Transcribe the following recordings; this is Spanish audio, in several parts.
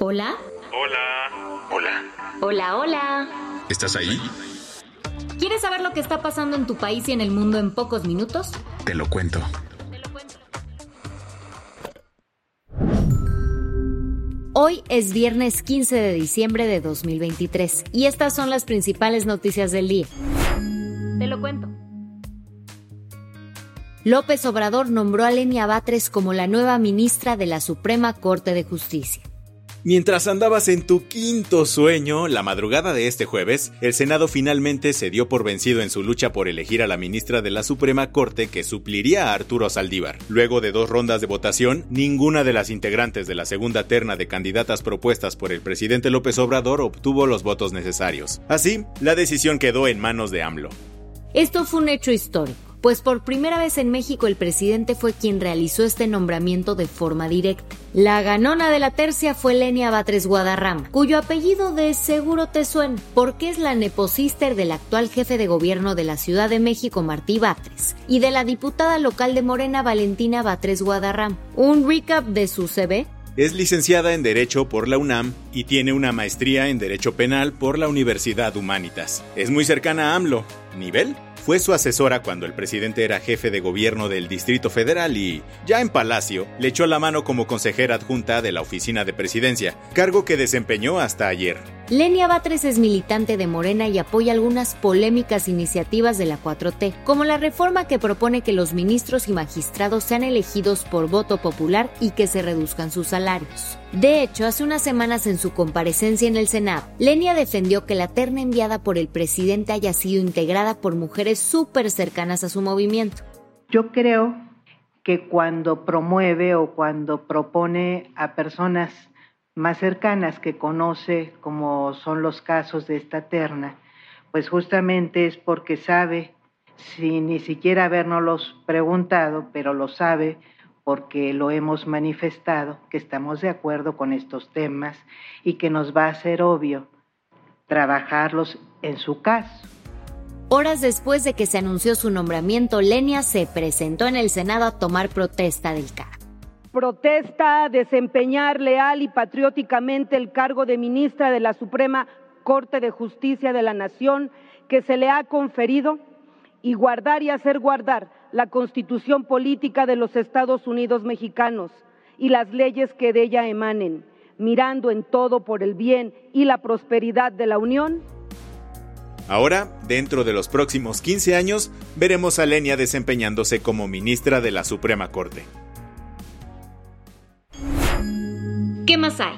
Hola. Hola. Hola. Hola, hola. ¿Estás ahí? ¿Quieres saber lo que está pasando en tu país y en el mundo en pocos minutos? Te lo cuento. Hoy es viernes 15 de diciembre de 2023 y estas son las principales noticias del día. Te lo cuento. López Obrador nombró a Lenia Batres como la nueva ministra de la Suprema Corte de Justicia. Mientras andabas en tu quinto sueño, la madrugada de este jueves, el Senado finalmente se dio por vencido en su lucha por elegir a la ministra de la Suprema Corte que supliría a Arturo Saldívar. Luego de dos rondas de votación, ninguna de las integrantes de la segunda terna de candidatas propuestas por el presidente López Obrador obtuvo los votos necesarios. Así, la decisión quedó en manos de AMLO. Esto fue un hecho histórico pues por primera vez en México el presidente fue quien realizó este nombramiento de forma directa. La ganona de la tercia fue Lenia Batres Guadarrama, cuyo apellido de seguro te suena, porque es la neposister del actual jefe de gobierno de la Ciudad de México, Martí Batres, y de la diputada local de Morena, Valentina Batres Guadarrama. Un recap de su CV es licenciada en Derecho por la UNAM y tiene una maestría en Derecho Penal por la Universidad Humanitas. Es muy cercana a AMLO. ¿Nivel? Fue su asesora cuando el presidente era jefe de gobierno del Distrito Federal y, ya en Palacio, le echó la mano como consejera adjunta de la Oficina de Presidencia, cargo que desempeñó hasta ayer. Lenia Batres es militante de Morena y apoya algunas polémicas iniciativas de la 4T, como la reforma que propone que los ministros y magistrados sean elegidos por voto popular y que se reduzcan sus salarios. De hecho, hace unas semanas en su comparecencia en el Senado, Lenia defendió que la terna enviada por el presidente haya sido integrada por mujeres súper cercanas a su movimiento. Yo creo que cuando promueve o cuando propone a personas más cercanas que conoce, como son los casos de esta terna, pues justamente es porque sabe, sin ni siquiera habernoslos preguntado, pero lo sabe porque lo hemos manifestado, que estamos de acuerdo con estos temas y que nos va a ser obvio trabajarlos en su caso. Horas después de que se anunció su nombramiento, Lenia se presentó en el Senado a tomar protesta del cargo protesta desempeñar leal y patrióticamente el cargo de ministra de la Suprema Corte de Justicia de la Nación que se le ha conferido y guardar y hacer guardar la constitución política de los Estados Unidos mexicanos y las leyes que de ella emanen, mirando en todo por el bien y la prosperidad de la Unión. Ahora, dentro de los próximos 15 años, veremos a Lenia desempeñándose como ministra de la Suprema Corte. ¿Qué más hay?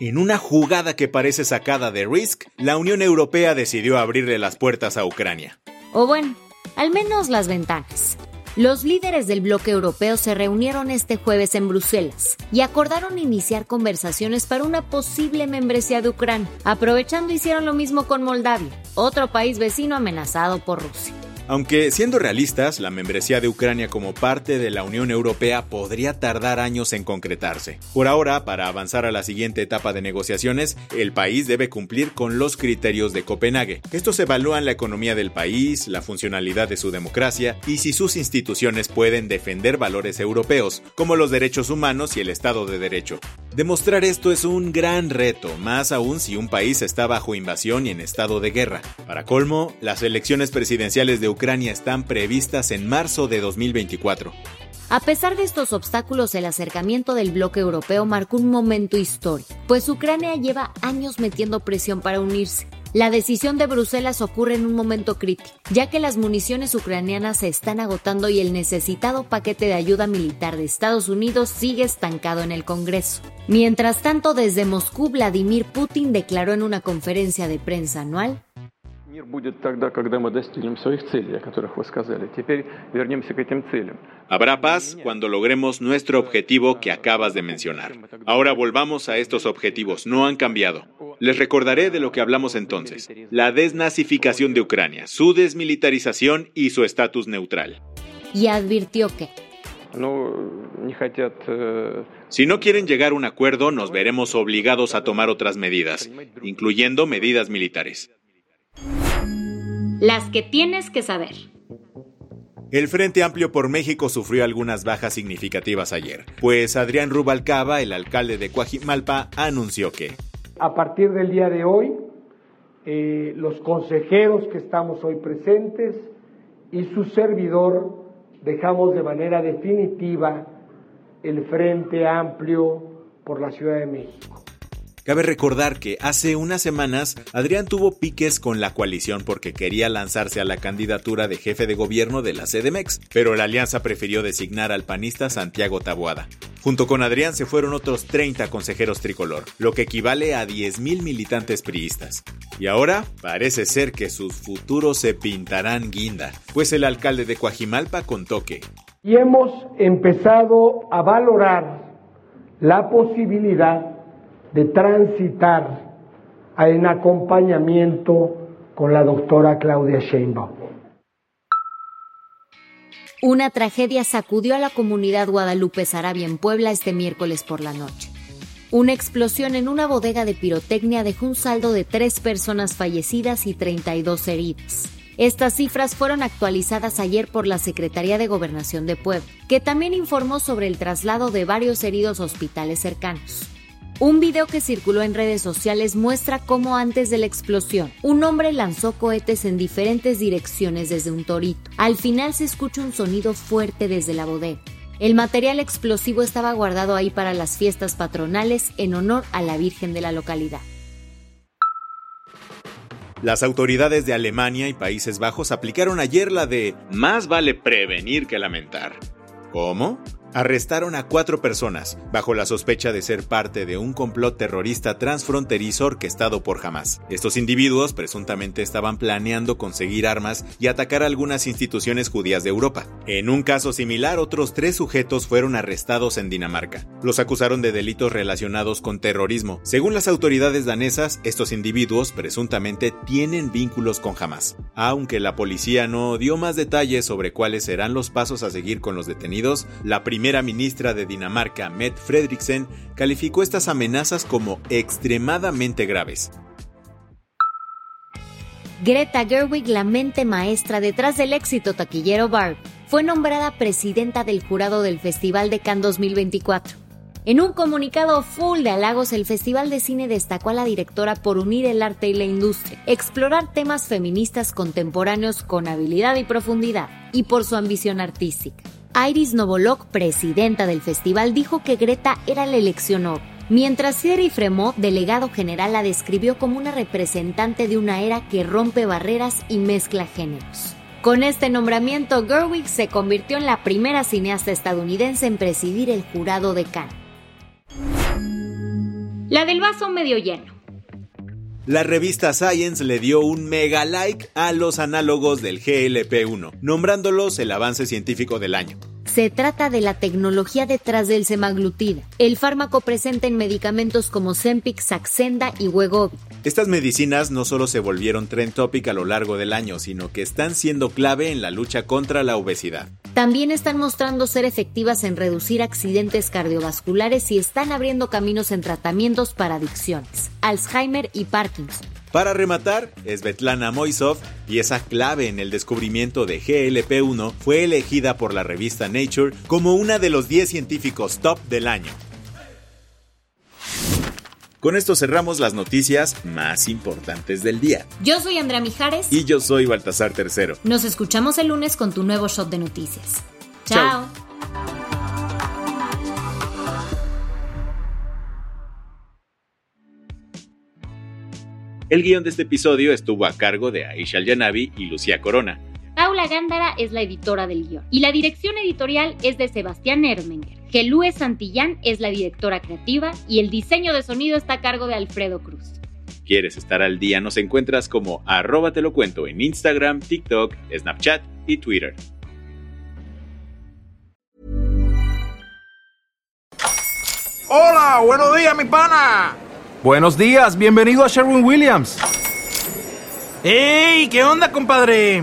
En una jugada que parece sacada de Risk, la Unión Europea decidió abrirle las puertas a Ucrania. O bueno, al menos las ventanas. Los líderes del bloque europeo se reunieron este jueves en Bruselas y acordaron iniciar conversaciones para una posible membresía de Ucrania. Aprovechando hicieron lo mismo con Moldavia, otro país vecino amenazado por Rusia. Aunque siendo realistas, la membresía de Ucrania como parte de la Unión Europea podría tardar años en concretarse. Por ahora, para avanzar a la siguiente etapa de negociaciones, el país debe cumplir con los criterios de Copenhague. Estos evalúan la economía del país, la funcionalidad de su democracia y si sus instituciones pueden defender valores europeos, como los derechos humanos y el Estado de Derecho. Demostrar esto es un gran reto, más aún si un país está bajo invasión y en estado de guerra. Para colmo, las elecciones presidenciales de Ucrania están previstas en marzo de 2024. A pesar de estos obstáculos, el acercamiento del bloque europeo marcó un momento histórico, pues Ucrania lleva años metiendo presión para unirse. La decisión de Bruselas ocurre en un momento crítico, ya que las municiones ucranianas se están agotando y el necesitado paquete de ayuda militar de Estados Unidos sigue estancado en el Congreso. Mientras tanto, desde Moscú, Vladimir Putin declaró en una conferencia de prensa anual Habrá paz cuando logremos nuestro objetivo que acabas de mencionar. Ahora volvamos a estos objetivos, no han cambiado. Les recordaré de lo que hablamos entonces, la desnazificación de Ucrania, su desmilitarización y su estatus neutral. Y advirtió que si no quieren llegar a un acuerdo, nos veremos obligados a tomar otras medidas, incluyendo medidas militares. Las que tienes que saber. El Frente Amplio por México sufrió algunas bajas significativas ayer, pues Adrián Rubalcaba, el alcalde de Coajimalpa, anunció que a partir del día de hoy, eh, los consejeros que estamos hoy presentes y su servidor dejamos de manera definitiva el Frente Amplio por la Ciudad de México. Cabe recordar que hace unas semanas Adrián tuvo piques con la coalición porque quería lanzarse a la candidatura de jefe de gobierno de la CDMEX, pero la alianza prefirió designar al panista Santiago Taboada. Junto con Adrián se fueron otros 30 consejeros tricolor, lo que equivale a 10.000 militantes priistas. Y ahora parece ser que sus futuros se pintarán guinda, pues el alcalde de Coajimalpa contó que... Y hemos empezado a valorar la posibilidad de transitar en acompañamiento con la doctora Claudia Sheinbaum. Una tragedia sacudió a la comunidad Guadalupe Sarabia en Puebla este miércoles por la noche. Una explosión en una bodega de pirotecnia dejó un saldo de tres personas fallecidas y 32 heridas. Estas cifras fueron actualizadas ayer por la Secretaría de Gobernación de Puebla, que también informó sobre el traslado de varios heridos a hospitales cercanos. Un video que circuló en redes sociales muestra cómo antes de la explosión, un hombre lanzó cohetes en diferentes direcciones desde un torito. Al final se escucha un sonido fuerte desde la bodega. El material explosivo estaba guardado ahí para las fiestas patronales en honor a la Virgen de la localidad. Las autoridades de Alemania y Países Bajos aplicaron ayer la de más vale prevenir que lamentar. ¿Cómo? Arrestaron a cuatro personas bajo la sospecha de ser parte de un complot terrorista transfronterizo orquestado por Hamas. Estos individuos presuntamente estaban planeando conseguir armas y atacar algunas instituciones judías de Europa. En un caso similar, otros tres sujetos fueron arrestados en Dinamarca. Los acusaron de delitos relacionados con terrorismo. Según las autoridades danesas, estos individuos presuntamente tienen vínculos con Hamas. Aunque la policía no dio más detalles sobre cuáles serán los pasos a seguir con los detenidos, la primera primera ministra de Dinamarca, Mette Frederiksen, calificó estas amenazas como extremadamente graves. Greta Gerwig, la mente maestra detrás del éxito taquillero Barb, fue nombrada presidenta del jurado del Festival de Cannes 2024. En un comunicado full de halagos, el Festival de Cine destacó a la directora por unir el arte y la industria, explorar temas feministas contemporáneos con habilidad y profundidad, y por su ambición artística. Iris Novolok, presidenta del festival, dijo que Greta era la elección obvia, mientras Thierry Fremont, delegado general, la describió como una representante de una era que rompe barreras y mezcla géneros. Con este nombramiento, Gerwig se convirtió en la primera cineasta estadounidense en presidir el jurado de Cannes. La del vaso medio lleno. La revista Science le dio un mega like a los análogos del GLP-1, nombrándolos el avance científico del año. Se trata de la tecnología detrás del semaglutida, el fármaco presente en medicamentos como Zempic, Saxenda y Wegovy. Estas medicinas no solo se volvieron trend topic a lo largo del año, sino que están siendo clave en la lucha contra la obesidad. También están mostrando ser efectivas en reducir accidentes cardiovasculares y están abriendo caminos en tratamientos para adicciones, Alzheimer y Parkinson. Para rematar, Svetlana Moisov, pieza clave en el descubrimiento de GLP-1, fue elegida por la revista Nature como una de los 10 científicos top del año. Con esto cerramos las noticias más importantes del día. Yo soy Andrea Mijares. Y yo soy Baltasar Tercero. Nos escuchamos el lunes con tu nuevo shot de noticias. Chao. El guion de este episodio estuvo a cargo de Aisha Yanavi y Lucía Corona. Gándara es la editora del guion y la dirección editorial es de Sebastián Ermenger. Gelúe Santillán es la directora creativa y el diseño de sonido está a cargo de Alfredo Cruz. ¿Quieres estar al día? Nos encuentras como arroba te lo cuento en Instagram, TikTok, Snapchat y Twitter. Hola, buenos días, mi pana. Buenos días, bienvenido a Sherwin Williams. ¡Ey! ¿Qué onda, compadre?